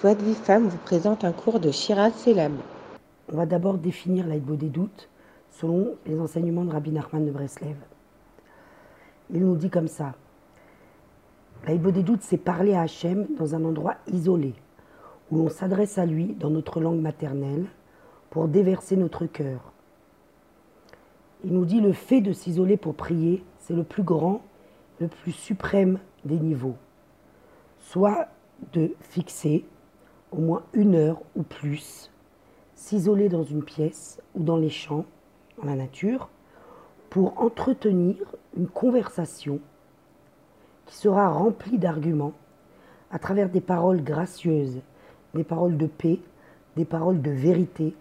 Voix de vie femme vous présente un cours de Shiraz Selam. On va d'abord définir l'aïbo des doutes selon les enseignements de Rabbi Nachman de Breslev. Il nous dit comme ça L'aïbo des doutes, c'est parler à Hachem dans un endroit isolé, où l'on s'adresse à lui dans notre langue maternelle pour déverser notre cœur. Il nous dit le fait de s'isoler pour prier, c'est le plus grand, le plus suprême des niveaux. Soit de fixer au moins une heure ou plus, s'isoler dans une pièce ou dans les champs, dans la nature, pour entretenir une conversation qui sera remplie d'arguments à travers des paroles gracieuses, des paroles de paix, des paroles de vérité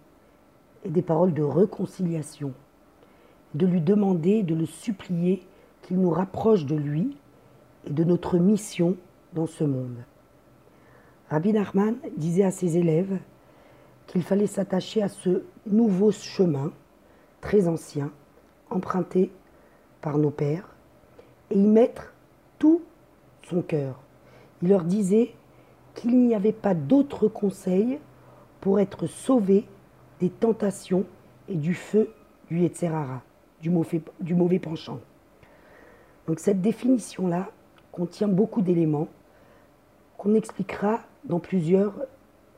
et des paroles de réconciliation. De lui demander, de le supplier qu'il nous rapproche de lui et de notre mission dans ce monde. Rabbi Nachman disait à ses élèves qu'il fallait s'attacher à ce nouveau chemin, très ancien, emprunté par nos pères, et y mettre tout son cœur. Il leur disait qu'il n'y avait pas d'autre conseil pour être sauvé des tentations et du feu du Yetzerara, du mauvais, du mauvais penchant. Donc cette définition-là contient beaucoup d'éléments qu'on expliquera dans plusieurs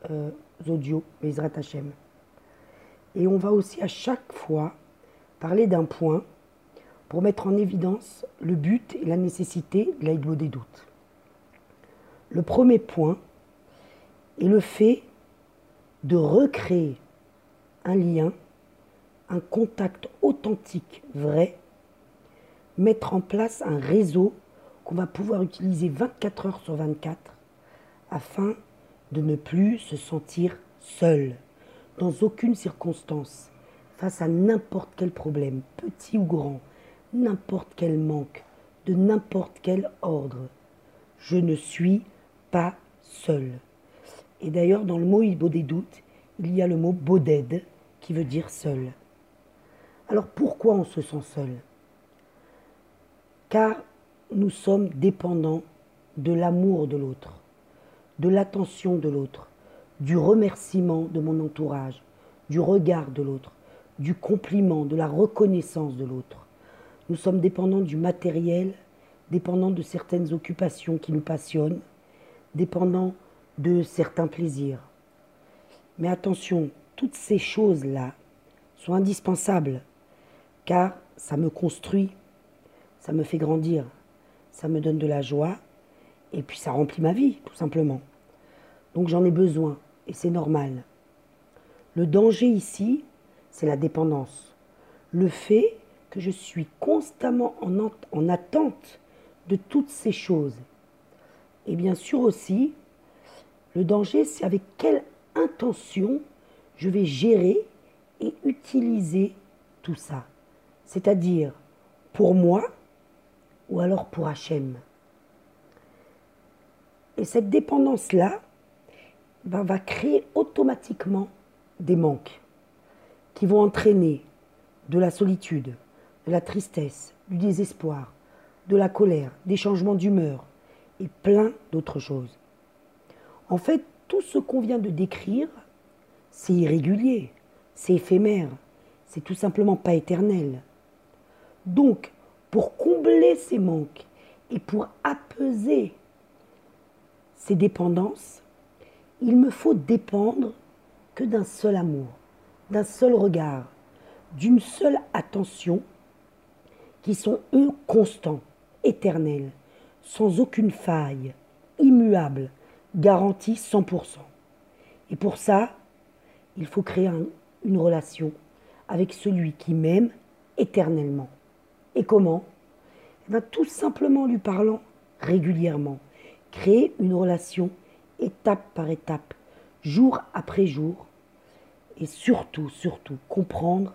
euh, audios, Bezrat Hashem. Et on va aussi à chaque fois parler d'un point pour mettre en évidence le but et la nécessité de l'aide des doutes. Le premier point est le fait de recréer un lien, un contact authentique, vrai, mettre en place un réseau qu'on va pouvoir utiliser 24 heures sur 24 afin de ne plus se sentir seul, dans aucune circonstance, face à n'importe quel problème, petit ou grand, n'importe quel manque, de n'importe quel ordre. Je ne suis pas seul. Et d'ailleurs, dans le mot Ibo des doutes, il y a le mot boded qui veut dire seul. Alors pourquoi on se sent seul? Car nous sommes dépendants de l'amour de l'autre de l'attention de l'autre, du remerciement de mon entourage, du regard de l'autre, du compliment, de la reconnaissance de l'autre. Nous sommes dépendants du matériel, dépendants de certaines occupations qui nous passionnent, dépendants de certains plaisirs. Mais attention, toutes ces choses-là sont indispensables, car ça me construit, ça me fait grandir, ça me donne de la joie, et puis ça remplit ma vie, tout simplement. Donc j'en ai besoin, et c'est normal. Le danger ici, c'est la dépendance. Le fait que je suis constamment en, en attente de toutes ces choses. Et bien sûr aussi, le danger, c'est avec quelle intention je vais gérer et utiliser tout ça. C'est-à-dire pour moi ou alors pour Hachem. Et cette dépendance-là, va créer automatiquement des manques qui vont entraîner de la solitude, de la tristesse, du désespoir, de la colère, des changements d'humeur et plein d'autres choses. En fait, tout ce qu'on vient de décrire, c'est irrégulier, c'est éphémère, c'est tout simplement pas éternel. Donc, pour combler ces manques et pour apaiser ces dépendances, il me faut dépendre que d'un seul amour, d'un seul regard, d'une seule attention, qui sont eux constants, éternels, sans aucune faille, immuables, garantis 100%. Et pour ça, il faut créer une relation avec celui qui m'aime éternellement. Et comment? Eh bien, Tout simplement lui parlant régulièrement. Créer une relation étape par étape, jour après jour, et surtout, surtout, comprendre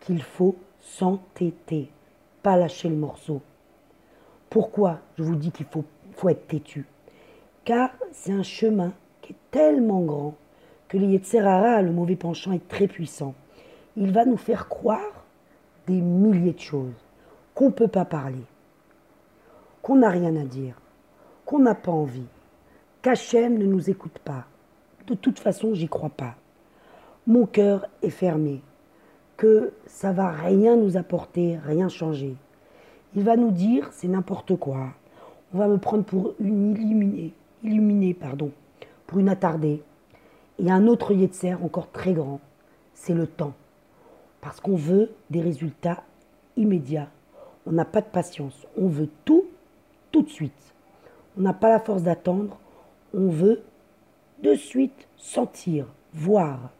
qu'il faut s'entêter, pas lâcher le morceau. Pourquoi je vous dis qu'il faut, faut être têtu? Car c'est un chemin qui est tellement grand que le Yetzerara, le mauvais penchant, est très puissant. Il va nous faire croire des milliers de choses, qu'on ne peut pas parler, qu'on n'a rien à dire, qu'on n'a pas envie, qu'Hachem ne nous écoute pas, de toute façon, j'y crois pas. Mon cœur est fermé, que ça va rien nous apporter, rien changer. Il va nous dire c'est n'importe quoi. On va me prendre pour une illuminée, illuminée pardon, pour une attardée. Et un autre Yetzer encore très grand, c'est le temps. Parce qu'on veut des résultats immédiats. On n'a pas de patience. On veut tout, tout de suite. On n'a pas la force d'attendre. On veut de suite sentir, voir.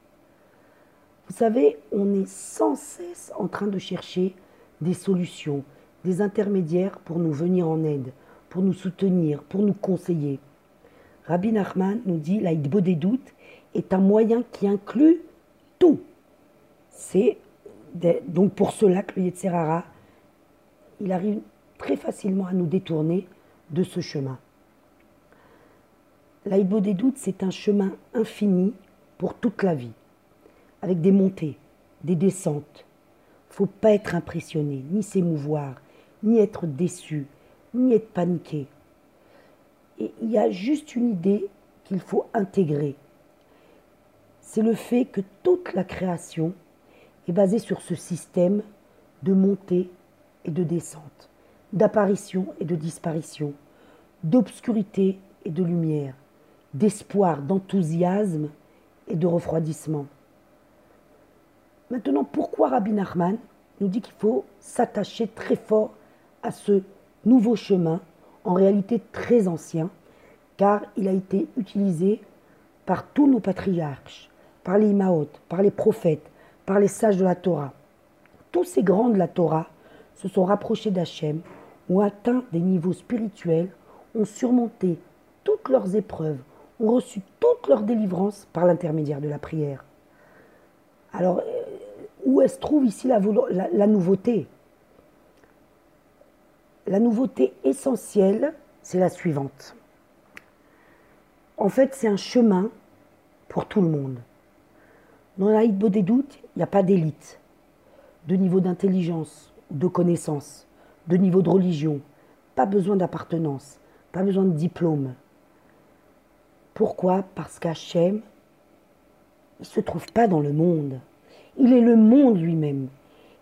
Vous savez, on est sans cesse en train de chercher des solutions, des intermédiaires pour nous venir en aide, pour nous soutenir, pour nous conseiller. Rabbi Nachman nous dit la des doutes est un moyen qui inclut tout. C'est donc pour cela que le Yetzerara, il arrive très facilement à nous détourner de ce chemin. L'aïbo des doutes, c'est un chemin infini pour toute la vie, avec des montées, des descentes. Faut pas être impressionné, ni s'émouvoir, ni être déçu, ni être paniqué. Il y a juste une idée qu'il faut intégrer. C'est le fait que toute la création est basée sur ce système de montée et de descente, d'apparition et de disparition, d'obscurité et de lumière d'espoir, d'enthousiasme et de refroidissement. Maintenant, pourquoi Rabbi Nachman nous dit qu'il faut s'attacher très fort à ce nouveau chemin, en réalité très ancien, car il a été utilisé par tous nos patriarches, par les Imaot, par les prophètes, par les sages de la Torah. Tous ces grands de la Torah se sont rapprochés d'Hachem, ont atteint des niveaux spirituels, ont surmonté toutes leurs épreuves, ont reçu toute leur délivrance par l'intermédiaire de la prière. Alors, euh, où est-ce trouve ici la, nouveauté? La nouveauté essentielle, c'est la suivante. En fait, c'est un chemin pour tout le monde. Dans la des doutes, il n'y a pas d'élite, de niveau d'intelligence, de connaissance, de niveau de religion, pas besoin d'appartenance, pas besoin de diplôme, pourquoi Parce qu'Hachem, ne se trouve pas dans le monde. Il est le monde lui-même.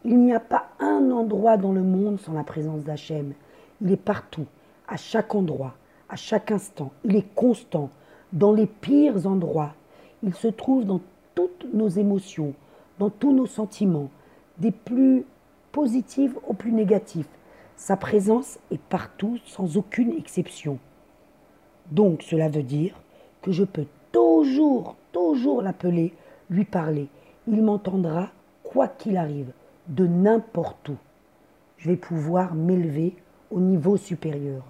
Il n'y a pas un endroit dans le monde sans la présence d'Hachem. Il est partout, à chaque endroit, à chaque instant. Il est constant, dans les pires endroits. Il se trouve dans toutes nos émotions, dans tous nos sentiments, des plus positifs aux plus négatifs. Sa présence est partout sans aucune exception. Donc cela veut dire que je peux toujours, toujours l'appeler, lui parler. Il m'entendra quoi qu'il arrive, de n'importe où. Je vais pouvoir m'élever au niveau supérieur,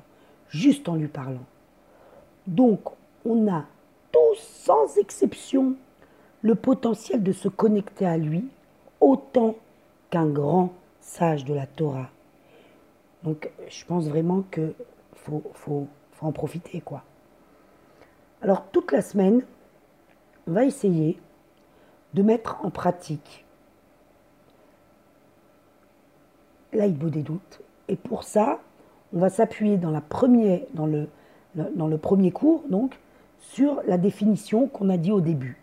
juste en lui parlant. Donc, on a tous, sans exception, le potentiel de se connecter à lui autant qu'un grand sage de la Torah. Donc, je pense vraiment qu'il faut, faut, faut en profiter, quoi. Alors toute la semaine, on va essayer de mettre en pratique l'aïbo des doutes. Et pour ça, on va s'appuyer dans, le, dans le premier cours, donc, sur la définition qu'on a dit au début.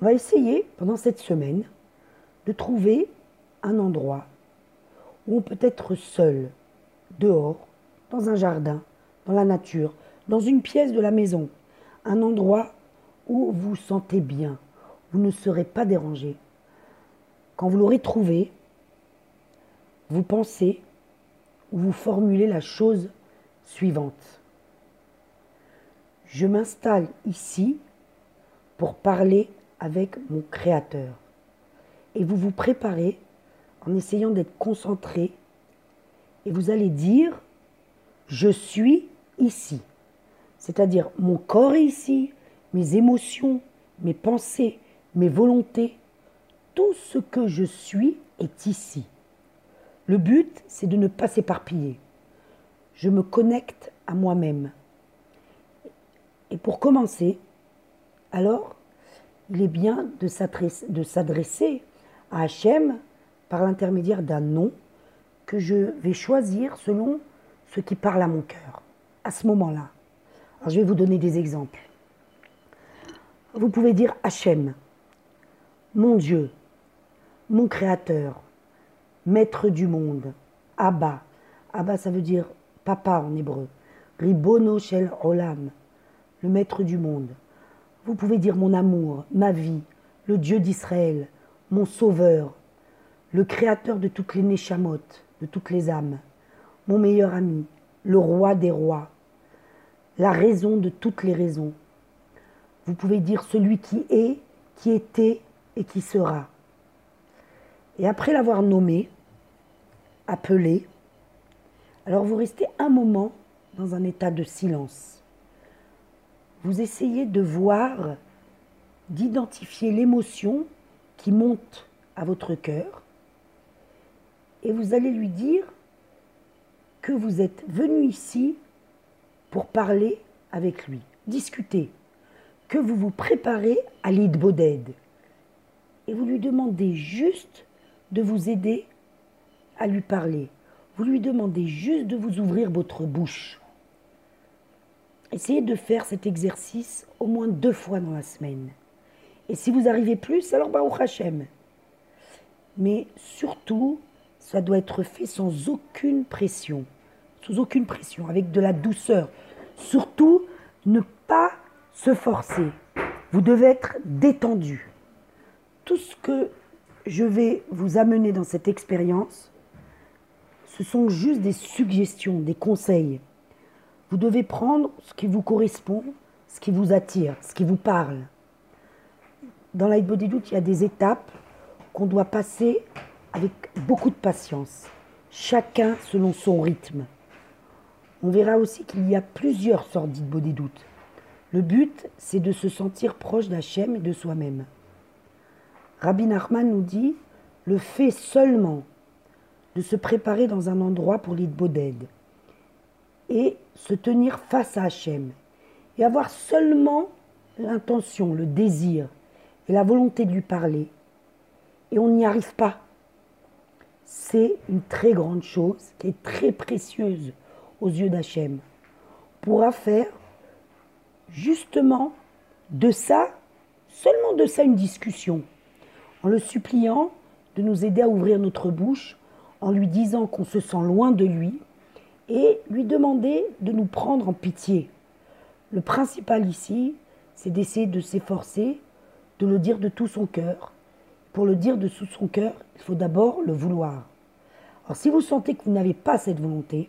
On va essayer, pendant cette semaine, de trouver un endroit où on peut être seul, dehors, dans un jardin, dans la nature, dans une pièce de la maison, un endroit où vous sentez bien, vous ne serez pas dérangé. Quand vous l'aurez trouvé, vous pensez ou vous formulez la chose suivante. Je m'installe ici pour parler avec mon Créateur. Et vous vous préparez en essayant d'être concentré et vous allez dire, je suis ici. C'est-à-dire mon corps est ici, mes émotions, mes pensées, mes volontés, tout ce que je suis est ici. Le but, c'est de ne pas s'éparpiller. Je me connecte à moi-même. Et pour commencer, alors, il est bien de s'adresser à Hachem par l'intermédiaire d'un nom que je vais choisir selon ce qui parle à mon cœur, à ce moment-là. Je vais vous donner des exemples. vous pouvez dire Hachem, mon Dieu, mon Créateur, Maître du monde, Abba. Abba, ça veut dire papa en hébreu. Ribono shel olam, le Maître du monde. Vous pouvez dire mon amour, ma vie, le Dieu d'Israël, mon Sauveur, le Créateur de toutes les Neshamot, de toutes les âmes, mon meilleur ami, le Roi des rois, la raison de toutes les raisons. Vous pouvez dire celui qui est, qui était et qui sera. Et après l'avoir nommé, appelé, alors vous restez un moment dans un état de silence. Vous essayez de voir, d'identifier l'émotion qui monte à votre cœur et vous allez lui dire que vous êtes venu ici parler avec lui, discuter, que vous vous préparez à l'Id Boded. Et vous lui demandez juste de vous aider à lui parler. Vous lui demandez juste de vous ouvrir votre bouche. Essayez de faire cet exercice au moins deux fois dans la semaine. Et si vous arrivez plus, alors Baruch Hashem. Mais surtout, ça doit être fait sans aucune pression. Sous aucune pression, avec de la douceur. Surtout, ne pas se forcer. Vous devez être détendu. Tout ce que je vais vous amener dans cette expérience, ce sont juste des suggestions, des conseils. Vous devez prendre ce qui vous correspond, ce qui vous attire, ce qui vous parle. Dans Light Body Doute, il y a des étapes qu'on doit passer avec beaucoup de patience, chacun selon son rythme. On verra aussi qu'il y a plusieurs sortes d'Id Doute. Le but, c'est de se sentir proche d'Hachem et de soi-même. Rabbi Nachman nous dit le fait seulement de se préparer dans un endroit pour l'Idboded et se tenir face à Hachem et avoir seulement l'intention, le désir et la volonté de lui parler et on n'y arrive pas. C'est une très grande chose qui est très précieuse aux yeux d'Hachem. Pourra faire justement de ça, seulement de ça une discussion, en le suppliant de nous aider à ouvrir notre bouche, en lui disant qu'on se sent loin de lui, et lui demander de nous prendre en pitié. Le principal ici, c'est d'essayer de s'efforcer, de le dire de tout son cœur. Pour le dire de tout son cœur, il faut d'abord le vouloir. Alors si vous sentez que vous n'avez pas cette volonté,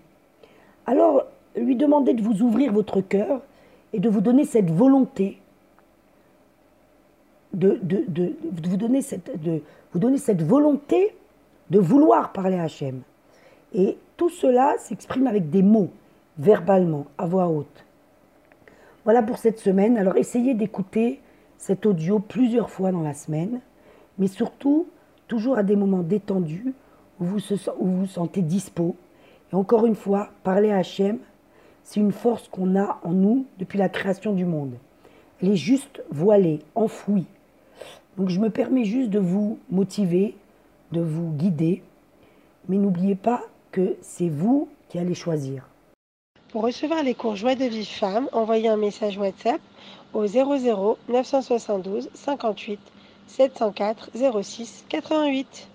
alors lui demandez de vous ouvrir votre cœur et de vous donner cette volonté, de, vous, donner cette, vous volonté de vouloir parler à Hachem. Et tout cela s'exprime avec des mots, verbalement, à voix haute. Voilà pour cette semaine. Alors essayez d'écouter cet audio plusieurs fois dans la semaine, mais surtout toujours à des moments détendus où vous vous, sentez dispo. Et encore une fois, parler à Hachem, c'est une force qu'on a en nous depuis la création du monde. Elle est juste voilée, enfouie. Donc je me permets juste de vous motiver, de vous guider, mais n'oubliez pas que c'est vous qui allez choisir. Pour recevoir les cours Joie de vie femme, envoyez un message WhatsApp au 00 972 58 704 06 88.